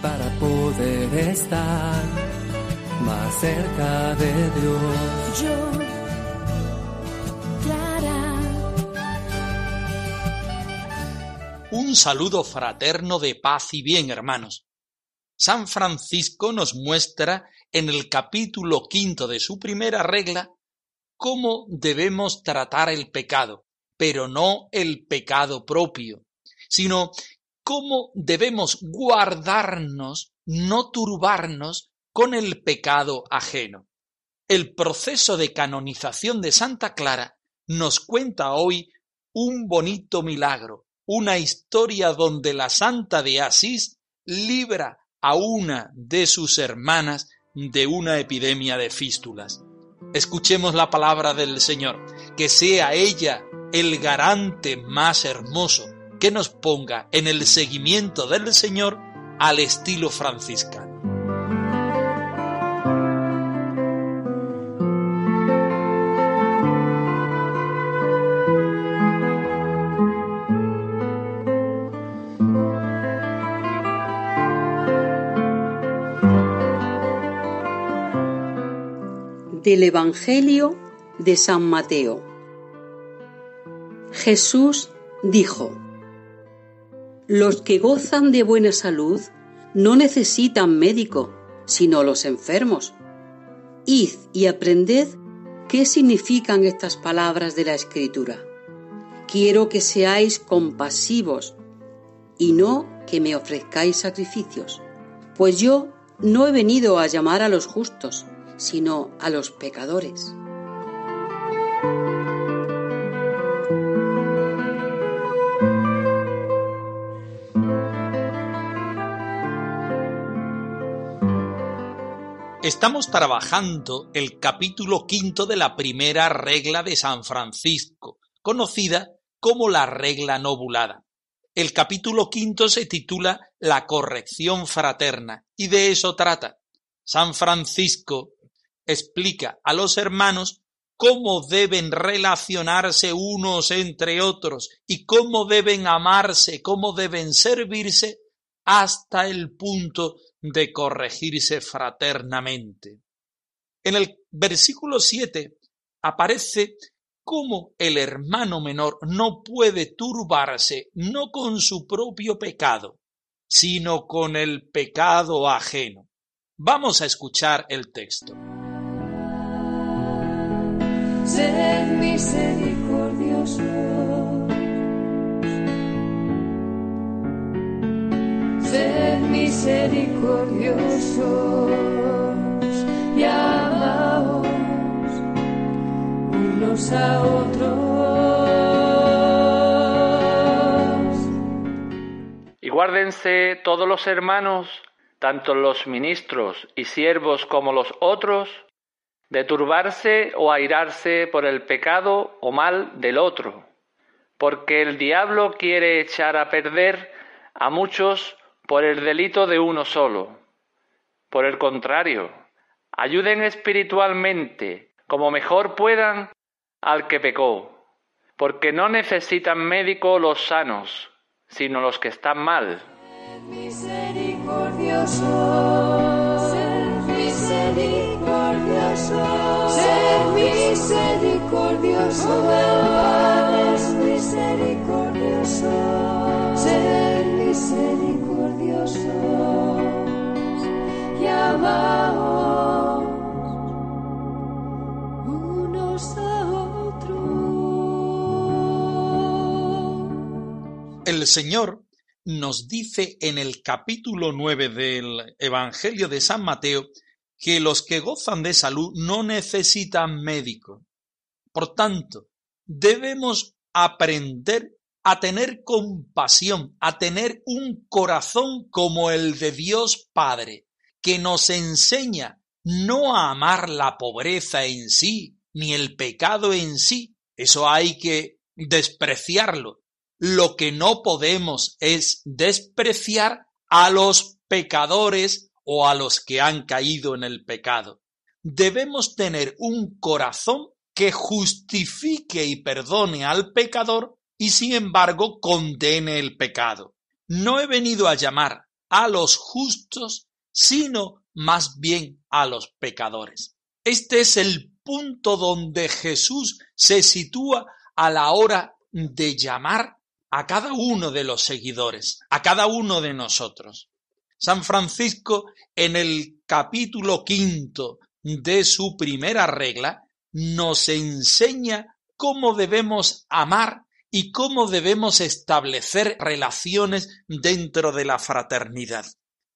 para poder estar más cerca de Dios. Yo, Clara, Un saludo fraterno de paz y bien, hermanos. San Francisco nos muestra en el capítulo quinto de su primera regla cómo debemos tratar el pecado, pero no el pecado propio, sino cómo debemos guardarnos, no turbarnos con el pecado ajeno. El proceso de canonización de Santa Clara nos cuenta hoy un bonito milagro, una historia donde la Santa de Asís libra a una de sus hermanas de una epidemia de fístulas. Escuchemos la palabra del Señor, que sea ella el garante más hermoso que nos ponga en el seguimiento del Señor al estilo franciscano. Del Evangelio de San Mateo. Jesús dijo, Los que gozan de buena salud no necesitan médico, sino los enfermos. Id y aprended qué significan estas palabras de la Escritura. Quiero que seáis compasivos y no que me ofrezcáis sacrificios, pues yo no he venido a llamar a los justos, sino a los pecadores. Estamos trabajando el capítulo quinto de la primera regla de San Francisco, conocida como la regla nobulada. El capítulo quinto se titula La corrección fraterna y de eso trata. San Francisco explica a los hermanos cómo deben relacionarse unos entre otros y cómo deben amarse, cómo deben servirse hasta el punto de corregirse fraternamente. En el versículo 7 aparece cómo el hermano menor no puede turbarse no con su propio pecado, sino con el pecado ajeno. Vamos a escuchar el texto. Misericordiosos y amaos unos a otros. Y guárdense todos los hermanos, tanto los ministros y siervos como los otros, de turbarse o airarse por el pecado o mal del otro, porque el diablo quiere echar a perder a muchos por el delito de uno solo. Por el contrario, ayuden espiritualmente, como mejor puedan, al que pecó, porque no necesitan médico los sanos, sino los que están mal. Misericordioso, ser misericordioso, ser misericordioso, Padre es misericordioso, ser misericordioso El Señor nos dice en el capítulo 9 del Evangelio de San Mateo que los que gozan de salud no necesitan médico. Por tanto, debemos aprender a tener compasión, a tener un corazón como el de Dios Padre, que nos enseña no a amar la pobreza en sí, ni el pecado en sí. Eso hay que despreciarlo. Lo que no podemos es despreciar a los pecadores o a los que han caído en el pecado. Debemos tener un corazón que justifique y perdone al pecador y sin embargo condene el pecado. No he venido a llamar a los justos, sino más bien a los pecadores. Este es el punto donde Jesús se sitúa a la hora de llamar a cada uno de los seguidores, a cada uno de nosotros. San Francisco en el capítulo quinto de su primera regla nos enseña cómo debemos amar y cómo debemos establecer relaciones dentro de la fraternidad.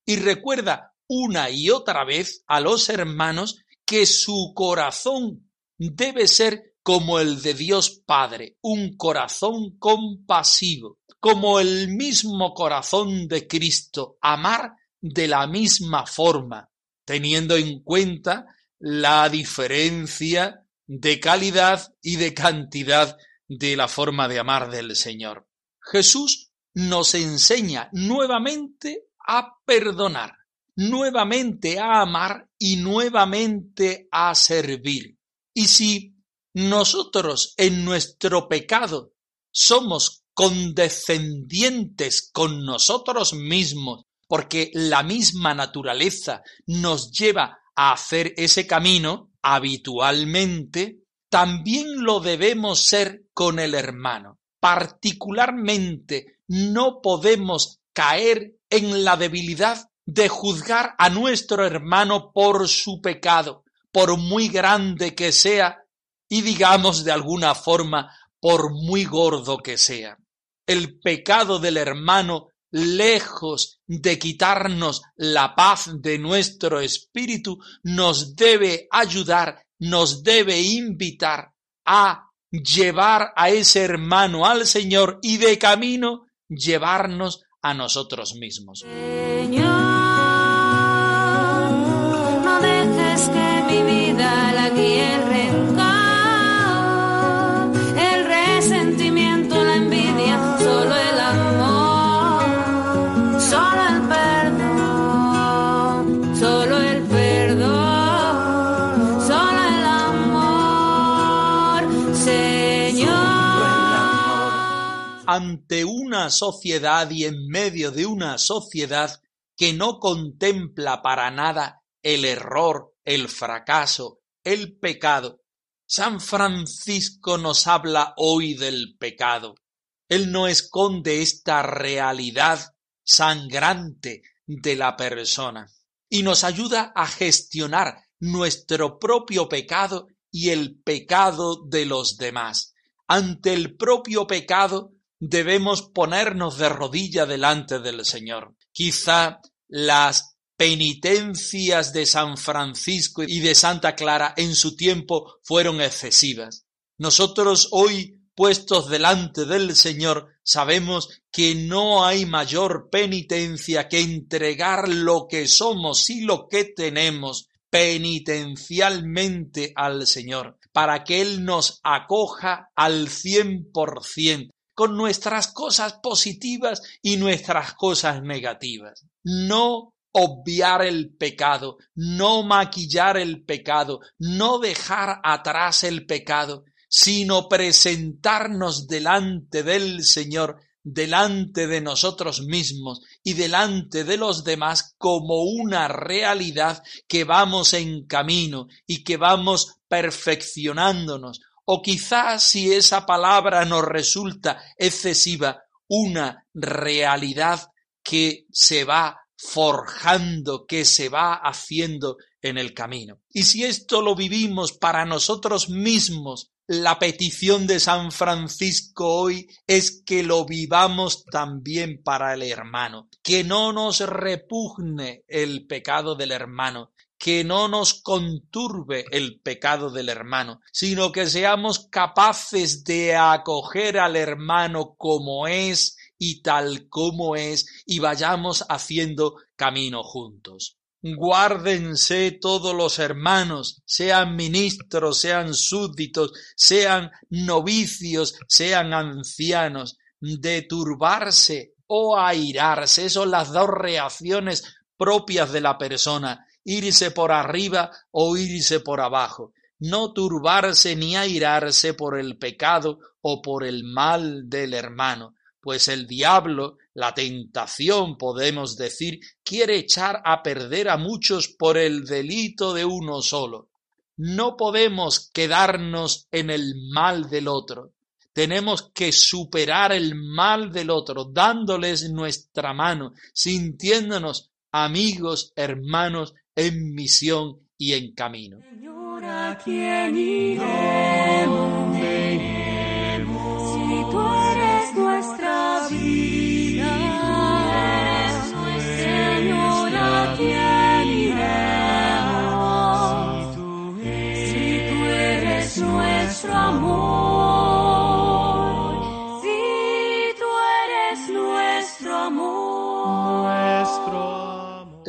Y recuerda una y otra vez a los hermanos que su corazón debe ser como el de Dios Padre, un corazón compasivo, como el mismo corazón de Cristo, amar de la misma forma, teniendo en cuenta la diferencia de calidad y de cantidad de la forma de amar del Señor. Jesús nos enseña nuevamente a perdonar, nuevamente a amar y nuevamente a servir. Y si nosotros en nuestro pecado somos condescendientes con nosotros mismos, porque la misma naturaleza nos lleva a hacer ese camino habitualmente, también lo debemos ser con el hermano. Particularmente no podemos caer en la debilidad de juzgar a nuestro hermano por su pecado, por muy grande que sea, y digamos de alguna forma, por muy gordo que sea. El pecado del hermano, lejos de quitarnos la paz de nuestro espíritu, nos debe ayudar nos debe invitar a llevar a ese hermano al Señor y de camino llevarnos a nosotros mismos. Ante una sociedad y en medio de una sociedad que no contempla para nada el error, el fracaso, el pecado, San Francisco nos habla hoy del pecado. Él no esconde esta realidad sangrante de la persona y nos ayuda a gestionar nuestro propio pecado y el pecado de los demás. Ante el propio pecado debemos ponernos de rodilla delante del Señor. Quizá las penitencias de San Francisco y de Santa Clara en su tiempo fueron excesivas. Nosotros hoy, puestos delante del Señor, sabemos que no hay mayor penitencia que entregar lo que somos y lo que tenemos penitencialmente al Señor, para que Él nos acoja al cien por cien con nuestras cosas positivas y nuestras cosas negativas. No obviar el pecado, no maquillar el pecado, no dejar atrás el pecado, sino presentarnos delante del Señor, delante de nosotros mismos y delante de los demás como una realidad que vamos en camino y que vamos perfeccionándonos, o quizás si esa palabra nos resulta excesiva, una realidad que se va forjando, que se va haciendo en el camino. Y si esto lo vivimos para nosotros mismos, la petición de San Francisco hoy es que lo vivamos también para el hermano, que no nos repugne el pecado del hermano, que no nos conturbe el pecado del hermano, sino que seamos capaces de acoger al hermano como es y tal como es y vayamos haciendo camino juntos. Guárdense todos los hermanos, sean ministros, sean súbditos, sean novicios, sean ancianos, de turbarse o airarse. Son las dos reacciones propias de la persona, irse por arriba o irse por abajo. No turbarse ni airarse por el pecado o por el mal del hermano, pues el diablo, la tentación, podemos decir, quiere echar a perder a muchos por el delito de uno solo. No podemos quedarnos en el mal del otro. Tenemos que superar el mal del otro, dándoles nuestra mano, sintiéndonos amigos, hermanos en misión y en camino.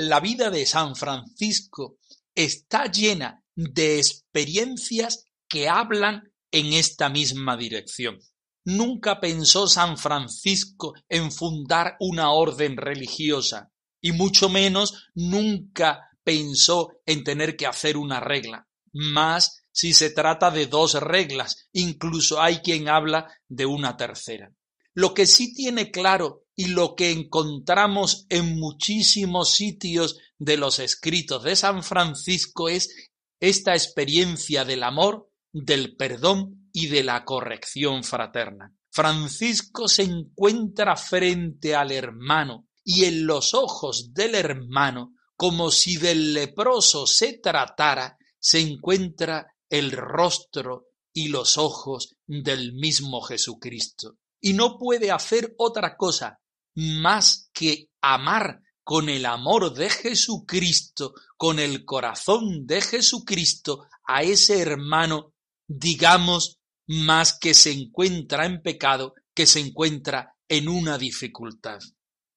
La vida de San Francisco está llena de experiencias que hablan en esta misma dirección. Nunca pensó San Francisco en fundar una orden religiosa y mucho menos nunca pensó en tener que hacer una regla. Más si se trata de dos reglas, incluso hay quien habla de una tercera. Lo que sí tiene claro y lo que encontramos en muchísimos sitios de los escritos de San Francisco es esta experiencia del amor, del perdón y de la corrección fraterna. Francisco se encuentra frente al hermano y en los ojos del hermano, como si del leproso se tratara, se encuentra el rostro y los ojos del mismo Jesucristo. Y no puede hacer otra cosa más que amar con el amor de Jesucristo, con el corazón de Jesucristo, a ese hermano, digamos, más que se encuentra en pecado, que se encuentra en una dificultad.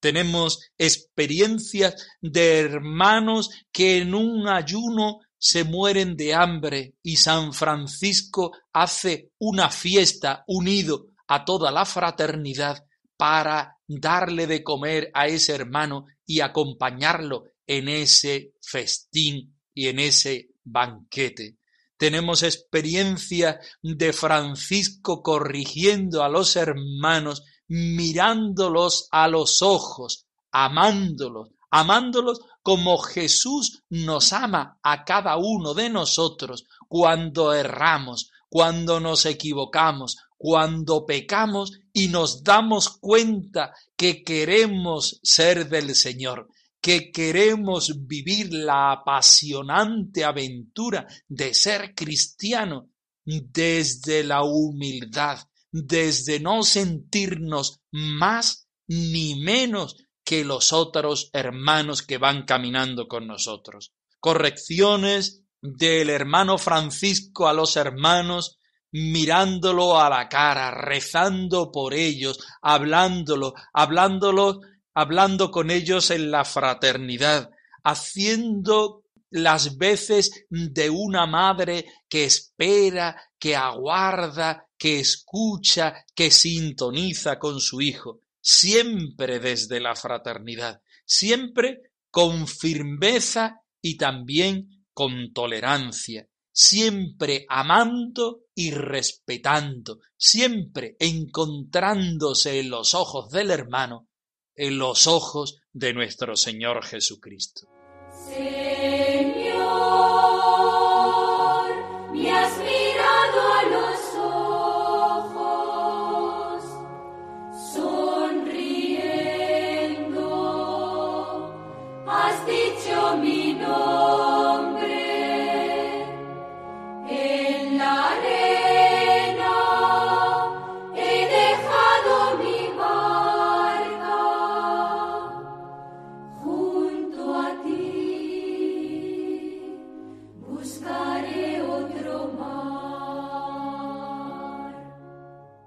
Tenemos experiencias de hermanos que en un ayuno se mueren de hambre y San Francisco hace una fiesta unido a toda la fraternidad para darle de comer a ese hermano y acompañarlo en ese festín y en ese banquete. Tenemos experiencia de Francisco corrigiendo a los hermanos, mirándolos a los ojos, amándolos, amándolos como Jesús nos ama a cada uno de nosotros cuando erramos, cuando nos equivocamos, cuando pecamos y nos damos cuenta que queremos ser del Señor, que queremos vivir la apasionante aventura de ser cristiano desde la humildad, desde no sentirnos más ni menos que los otros hermanos que van caminando con nosotros. Correcciones del hermano Francisco a los hermanos, mirándolo a la cara, rezando por ellos, hablándolo, hablándolo, hablando con ellos en la fraternidad, haciendo las veces de una madre que espera, que aguarda, que escucha, que sintoniza con su hijo, siempre desde la fraternidad, siempre con firmeza y también con tolerancia, siempre amando y respetando, siempre encontrándose en los ojos del hermano, en los ojos de nuestro Señor Jesucristo.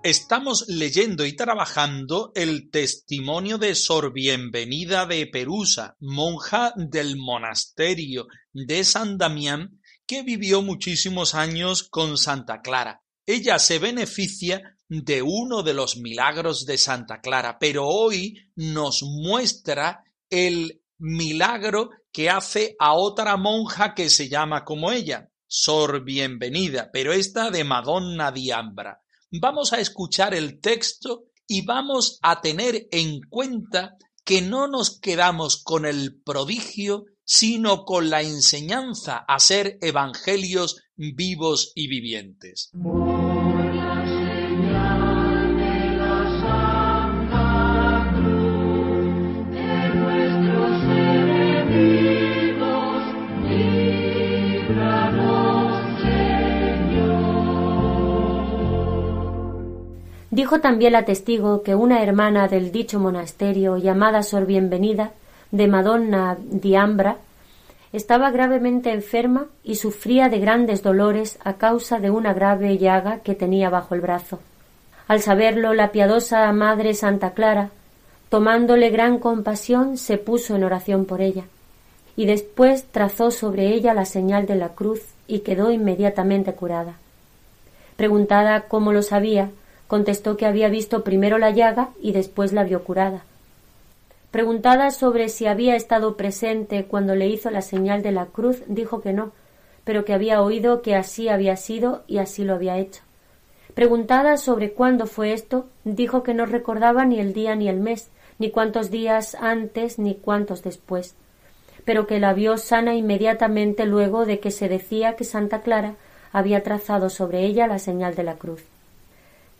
Estamos leyendo y trabajando el testimonio de Sor Bienvenida de Perusa, monja del monasterio de San Damián, que vivió muchísimos años con Santa Clara. Ella se beneficia de uno de los milagros de Santa Clara, pero hoy nos muestra el milagro que hace a otra monja que se llama como ella, Sor Bienvenida, pero esta de Madonna di Ambra vamos a escuchar el texto y vamos a tener en cuenta que no nos quedamos con el prodigio, sino con la enseñanza a ser evangelios vivos y vivientes. También la testigo que una hermana del dicho monasterio, llamada Sor Bienvenida, de Madonna Diambra, estaba gravemente enferma y sufría de grandes dolores a causa de una grave llaga que tenía bajo el brazo. Al saberlo, la piadosa Madre Santa Clara, tomándole gran compasión, se puso en oración por ella, y después trazó sobre ella la señal de la cruz y quedó inmediatamente curada. Preguntada cómo lo sabía, contestó que había visto primero la llaga y después la vio curada. Preguntada sobre si había estado presente cuando le hizo la señal de la cruz, dijo que no, pero que había oído que así había sido y así lo había hecho. Preguntada sobre cuándo fue esto, dijo que no recordaba ni el día ni el mes, ni cuántos días antes ni cuántos después, pero que la vio sana inmediatamente luego de que se decía que Santa Clara había trazado sobre ella la señal de la cruz.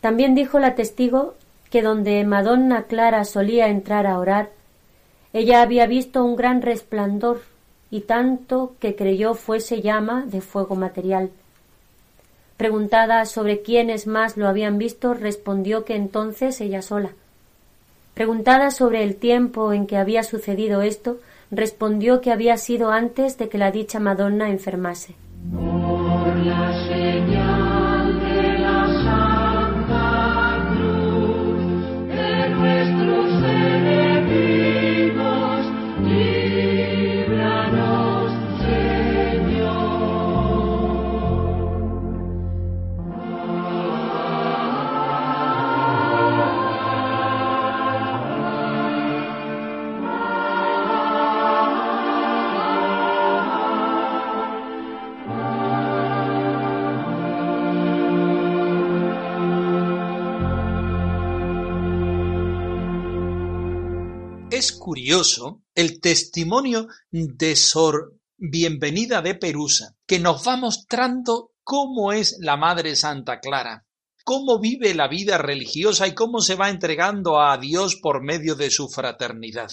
También dijo la testigo que donde Madonna Clara solía entrar a orar, ella había visto un gran resplandor y tanto que creyó fuese llama de fuego material. Preguntada sobre quiénes más lo habían visto, respondió que entonces ella sola. Preguntada sobre el tiempo en que había sucedido esto, respondió que había sido antes de que la dicha Madonna enfermase. El testimonio de Sor Bienvenida de Perusa, que nos va mostrando cómo es la Madre Santa Clara, cómo vive la vida religiosa y cómo se va entregando a Dios por medio de su fraternidad.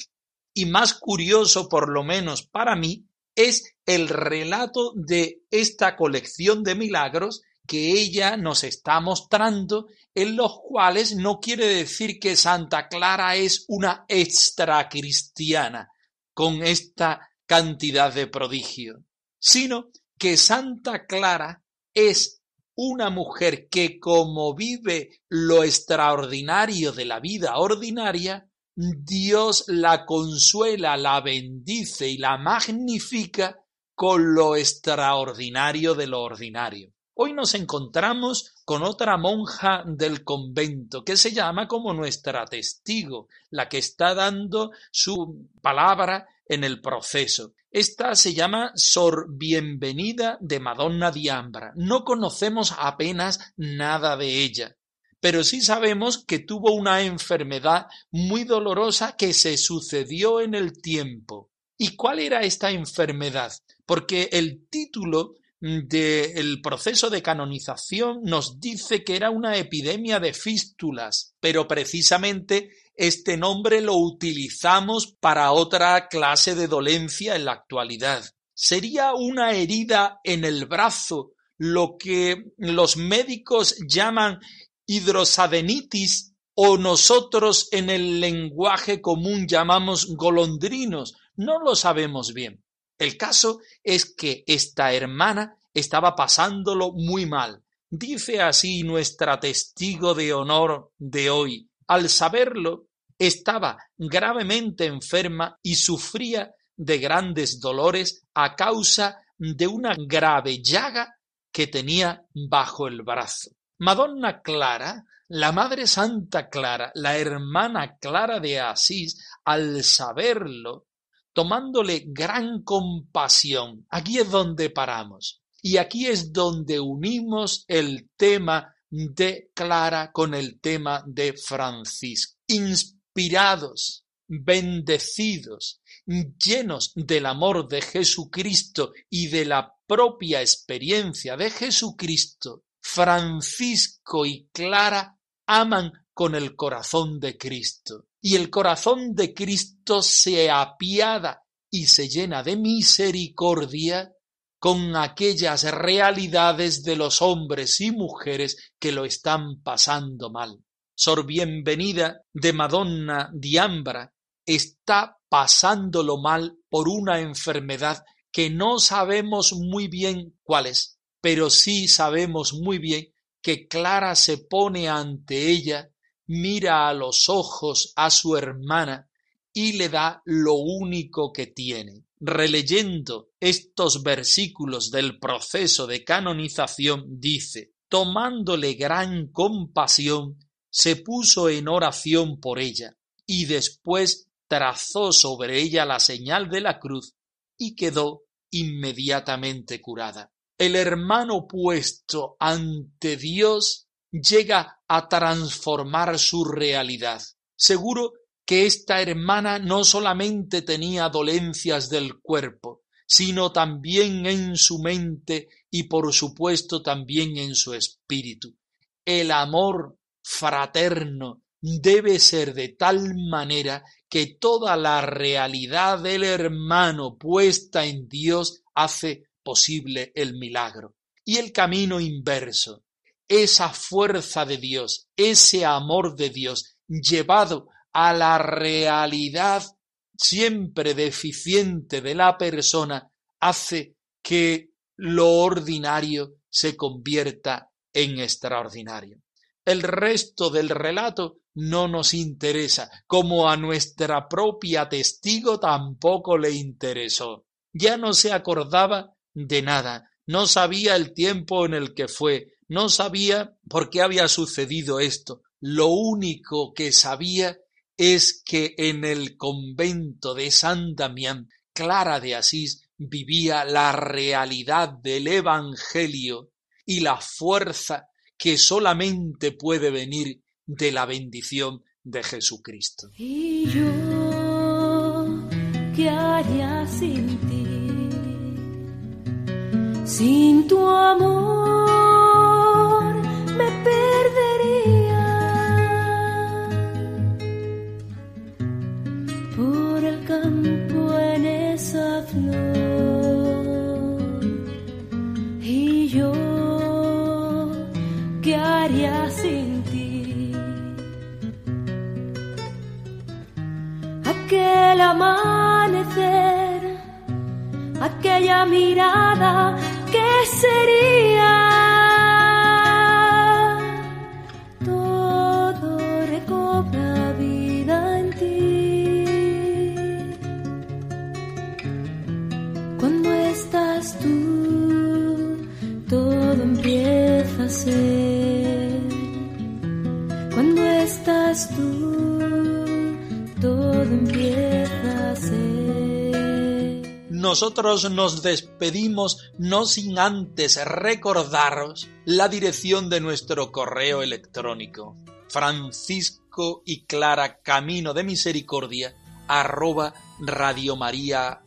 Y más curioso, por lo menos para mí, es el relato de esta colección de milagros que ella nos está mostrando, en los cuales no quiere decir que Santa Clara es una extra cristiana con esta cantidad de prodigio, sino que Santa Clara es una mujer que como vive lo extraordinario de la vida ordinaria, Dios la consuela, la bendice y la magnifica con lo extraordinario de lo ordinario. Hoy nos encontramos con otra monja del convento que se llama como nuestra testigo, la que está dando su palabra en el proceso. Esta se llama Sor Bienvenida de Madonna di Ambra. No conocemos apenas nada de ella, pero sí sabemos que tuvo una enfermedad muy dolorosa que se sucedió en el tiempo. ¿Y cuál era esta enfermedad? Porque el título del proceso de canonización nos dice que era una epidemia de fístulas, pero precisamente este nombre lo utilizamos para otra clase de dolencia en la actualidad. Sería una herida en el brazo, lo que los médicos llaman hidrosadenitis o nosotros en el lenguaje común llamamos golondrinos. No lo sabemos bien. El caso es que esta hermana estaba pasándolo muy mal. Dice así nuestra testigo de honor de hoy. Al saberlo, estaba gravemente enferma y sufría de grandes dolores a causa de una grave llaga que tenía bajo el brazo. Madonna Clara, la Madre Santa Clara, la hermana Clara de Asís, al saberlo, tomándole gran compasión, aquí es donde paramos. Y aquí es donde unimos el tema de Clara con el tema de Francisco. Inspirados, bendecidos, llenos del amor de Jesucristo y de la propia experiencia de Jesucristo, Francisco y Clara aman con el corazón de Cristo. Y el corazón de Cristo se apiada y se llena de misericordia con aquellas realidades de los hombres y mujeres que lo están pasando mal. Sor Bienvenida de Madonna Diambra está pasándolo mal por una enfermedad que no sabemos muy bien cuál es, pero sí sabemos muy bien que Clara se pone ante ella, mira a los ojos a su hermana y le da lo único que tiene. Releyendo estos versículos del proceso de canonización, dice, tomándole gran compasión, se puso en oración por ella, y después trazó sobre ella la señal de la cruz, y quedó inmediatamente curada el hermano puesto ante Dios llega a transformar su realidad. Seguro que esta hermana no solamente tenía dolencias del cuerpo, sino también en su mente y por supuesto también en su espíritu. El amor fraterno debe ser de tal manera que toda la realidad del hermano puesta en Dios hace posible el milagro. Y el camino inverso, esa fuerza de Dios, ese amor de Dios llevado a la realidad siempre deficiente de la persona, hace que lo ordinario se convierta en extraordinario. El resto del relato no nos interesa, como a nuestra propia testigo tampoco le interesó. Ya no se acordaba de nada, no sabía el tiempo en el que fue, no sabía por qué había sucedido esto. Lo único que sabía es que en el convento de San Damián, Clara de Asís vivía la realidad del Evangelio y la fuerza que solamente puede venir de la bendición de Jesucristo. Y yo, ¿qué haría sin ti? Sin tu amor Aquel amanecer, aquella mirada ¿qué sería? Nosotros nos despedimos no sin antes recordaros la dirección de nuestro correo electrónico francisco y clara camino de misericordia arroba radiomaria.es.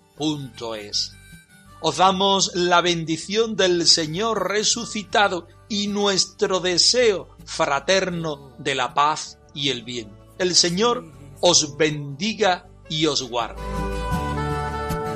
Os damos la bendición del Señor resucitado y nuestro deseo fraterno de la paz y el bien. El Señor os bendiga y os guarde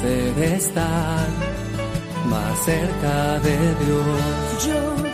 poder estar más cerca de Dios.